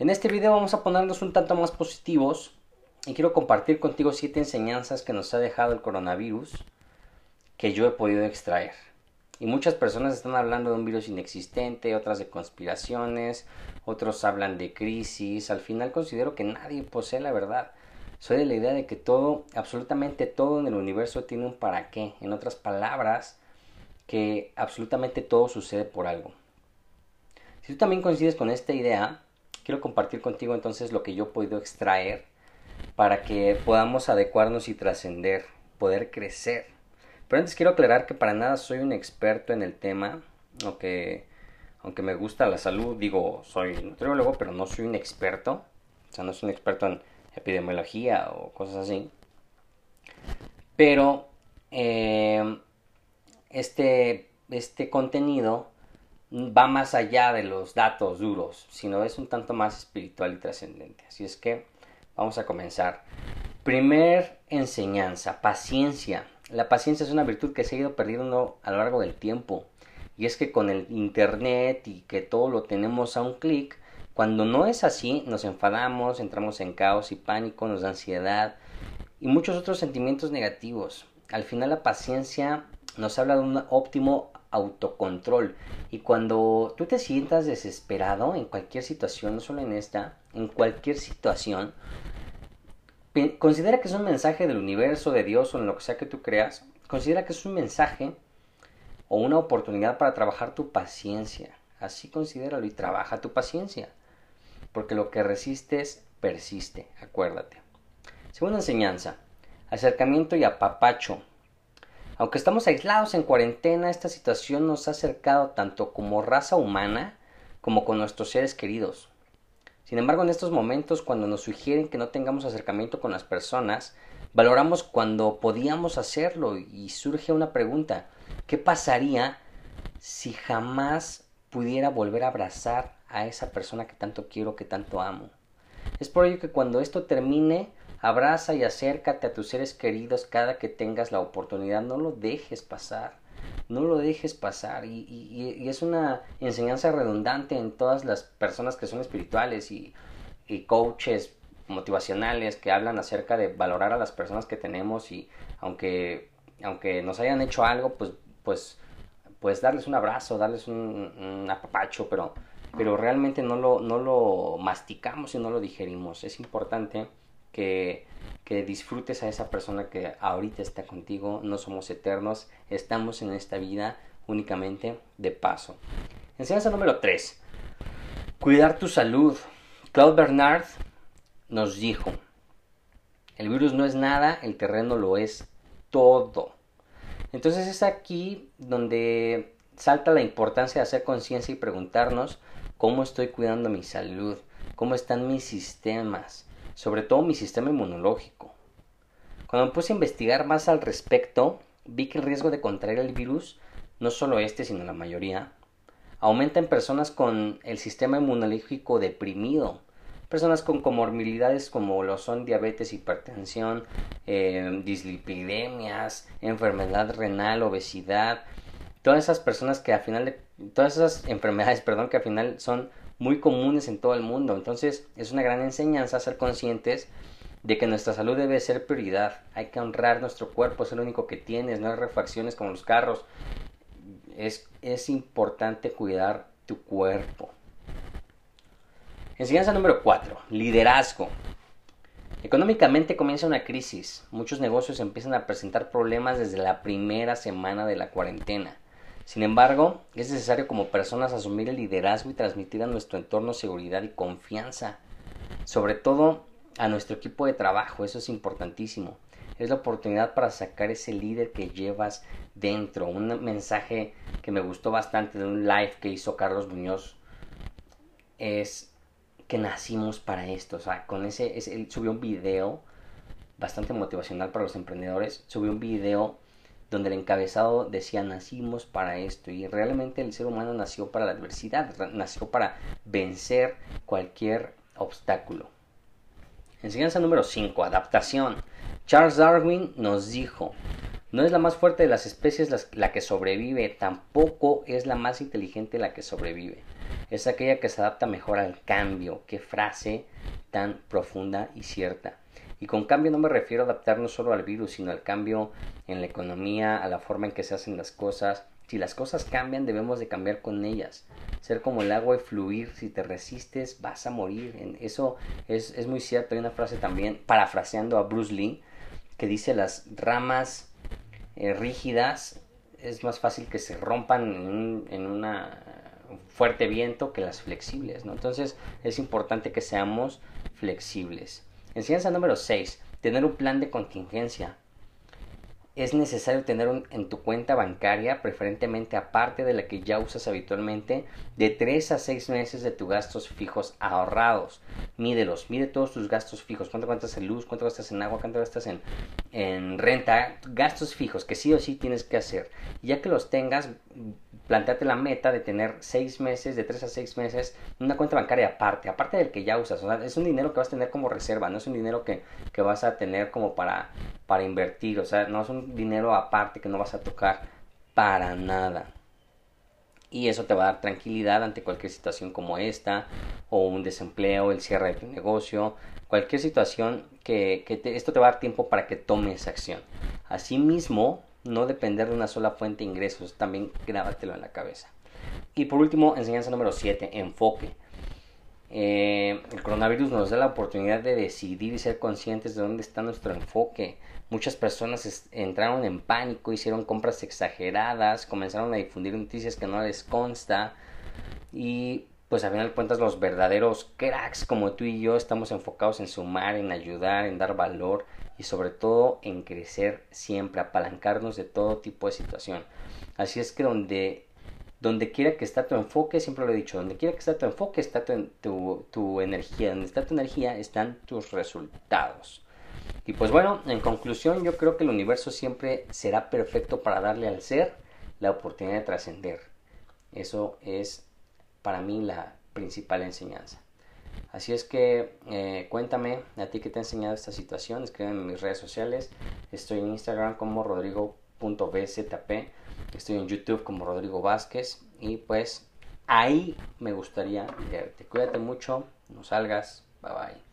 En este video vamos a ponernos un tanto más positivos y quiero compartir contigo siete enseñanzas que nos ha dejado el coronavirus que yo he podido extraer. Y muchas personas están hablando de un virus inexistente, otras de conspiraciones, otros hablan de crisis. Al final considero que nadie posee la verdad. Soy de la idea de que todo, absolutamente todo en el universo tiene un para qué. En otras palabras, que absolutamente todo sucede por algo. Si tú también coincides con esta idea, quiero compartir contigo entonces lo que yo he podido extraer para que podamos adecuarnos y trascender, poder crecer. Pero antes quiero aclarar que para nada soy un experto en el tema, aunque, aunque me gusta la salud, digo, soy nutriólogo, pero no soy un experto, o sea, no soy un experto en epidemiología o cosas así. Pero eh, este, este contenido va más allá de los datos duros, sino es un tanto más espiritual y trascendente. Así es que vamos a comenzar. Primer enseñanza, paciencia. La paciencia es una virtud que se ha ido perdiendo a lo largo del tiempo. Y es que con el Internet y que todo lo tenemos a un clic, cuando no es así, nos enfadamos, entramos en caos y pánico, nos da ansiedad y muchos otros sentimientos negativos. Al final la paciencia nos habla de un óptimo autocontrol. Y cuando tú te sientas desesperado en cualquier situación, no solo en esta, en cualquier situación, considera que es un mensaje del universo, de Dios o en lo que sea que tú creas, considera que es un mensaje o una oportunidad para trabajar tu paciencia. Así considéralo y trabaja tu paciencia. Porque lo que resistes persiste, acuérdate. Segunda enseñanza, acercamiento y apapacho. Aunque estamos aislados en cuarentena, esta situación nos ha acercado tanto como raza humana como con nuestros seres queridos. Sin embargo, en estos momentos, cuando nos sugieren que no tengamos acercamiento con las personas, valoramos cuando podíamos hacerlo y surge una pregunta, ¿qué pasaría si jamás pudiera volver a abrazar a esa persona que tanto quiero, que tanto amo? Es por ello que cuando esto termine, Abraza y acércate a tus seres queridos cada que tengas la oportunidad. No lo dejes pasar. No lo dejes pasar. Y, es una enseñanza redundante en todas las personas que son espirituales y, coaches motivacionales que hablan acerca de valorar a las personas que tenemos y aunque, aunque nos hayan hecho algo, pues, pues, pues darles un abrazo, darles un, un apapacho, pero, pero realmente no lo, no lo masticamos y no lo digerimos. Es importante que, disfrutes a esa persona que ahorita está contigo. No somos eternos, estamos en esta vida únicamente de paso. Enseñanza número 3. Cuidar tu salud. Claude Bernard nos dijo, el virus no es nada, el terreno lo es todo. Entonces es aquí donde salta la importancia de hacer conciencia y preguntarnos cómo estoy cuidando mi salud, cómo están mis sistemas, sobre todo mi sistema inmunológico. Cuando me puse a investigar más al respecto, vi que el riesgo de contraer el virus, no solo este, sino la mayoría, aumenta en personas con el sistema inmunológico deprimido, personas con comorbilidades como lo son diabetes, hipertensión, eh, dislipidemias, enfermedad renal, obesidad, todas esas personas que al final de, todas esas enfermedades, perdón, que al final son muy comunes en todo el mundo. Entonces es una gran enseñanza ser conscientes de que nuestra salud debe ser prioridad. Hay que honrar nuestro cuerpo, es el único que tienes, no hay refacciones como los carros. Es, es importante cuidar tu cuerpo. Enseñanza número 4. Liderazgo. Económicamente comienza una crisis. Muchos negocios empiezan a presentar problemas desde la primera semana de la cuarentena. Sin embargo, es necesario como personas asumir el liderazgo y transmitir a nuestro entorno seguridad y confianza. Sobre todo a nuestro equipo de trabajo, eso es importantísimo. Es la oportunidad para sacar ese líder que llevas dentro. Un mensaje que me gustó bastante de un live que hizo Carlos Muñoz es que nacimos para esto. O sea, con ese, él subió un video bastante motivacional para los emprendedores. Subió un video donde el encabezado decía nacimos para esto y realmente el ser humano nació para la adversidad, nació para vencer cualquier obstáculo. Enseñanza número 5, adaptación. Charles Darwin nos dijo, no es la más fuerte de las especies la que sobrevive, tampoco es la más inteligente la que sobrevive. Es aquella que se adapta mejor al cambio. Qué frase tan profunda y cierta. Y con cambio no me refiero a adaptarnos solo al virus, sino al cambio en la economía, a la forma en que se hacen las cosas. Si las cosas cambian, debemos de cambiar con ellas. Ser como el agua y fluir. Si te resistes, vas a morir. Eso es, es muy cierto. Hay una frase también, parafraseando a Bruce Lee, que dice las ramas eh, rígidas es más fácil que se rompan en, un, en una fuerte viento que las flexibles. Entonces es importante que seamos flexibles. Enseñanza número 6. Tener un plan de contingencia. Es necesario tener en tu cuenta bancaria, preferentemente aparte de la que ya usas habitualmente, de 3 a 6 meses de tus gastos fijos ahorrados. Mídelos, mide todos tus gastos fijos. ¿Cuánto gastas en luz? ¿Cuánto gastas en agua? ¿Cuánto gastas en, en renta? Gastos fijos que sí o sí tienes que hacer. Ya que los tengas, planteate la meta de tener seis meses, de tres a seis meses, una cuenta bancaria aparte, aparte del que ya usas. O sea, es un dinero que vas a tener como reserva, no es un dinero que, que vas a tener como para, para invertir. O sea, no es un dinero aparte que no vas a tocar para nada. Y eso te va a dar tranquilidad ante cualquier situación como esta, o un desempleo, el cierre de tu negocio, cualquier situación que, que esto te va a dar tiempo para que tomes acción. Asimismo, no depender de una sola fuente de ingresos, también grábatelo en la cabeza. Y por último, enseñanza número 7, enfoque. Eh, el coronavirus nos da la oportunidad de decidir y ser conscientes de dónde está nuestro enfoque. Muchas personas entraron en pánico, hicieron compras exageradas, comenzaron a difundir noticias que no les consta y pues a final de cuentas los verdaderos cracks como tú y yo estamos enfocados en sumar, en ayudar, en dar valor y sobre todo en crecer siempre, apalancarnos de todo tipo de situación. Así es que donde, donde quiera que está tu enfoque, siempre lo he dicho, donde quiera que está tu enfoque está tu, tu energía, donde está tu energía están tus resultados. Y pues bueno, en conclusión yo creo que el universo siempre será perfecto para darle al ser la oportunidad de trascender. Eso es para mí la principal enseñanza. Así es que eh, cuéntame a ti que te ha enseñado esta situación, escríbeme en mis redes sociales. Estoy en Instagram como rodrigo.bzp, estoy en YouTube como Rodrigo Vázquez y pues ahí me gustaría verte. Cuídate mucho, no salgas, bye bye.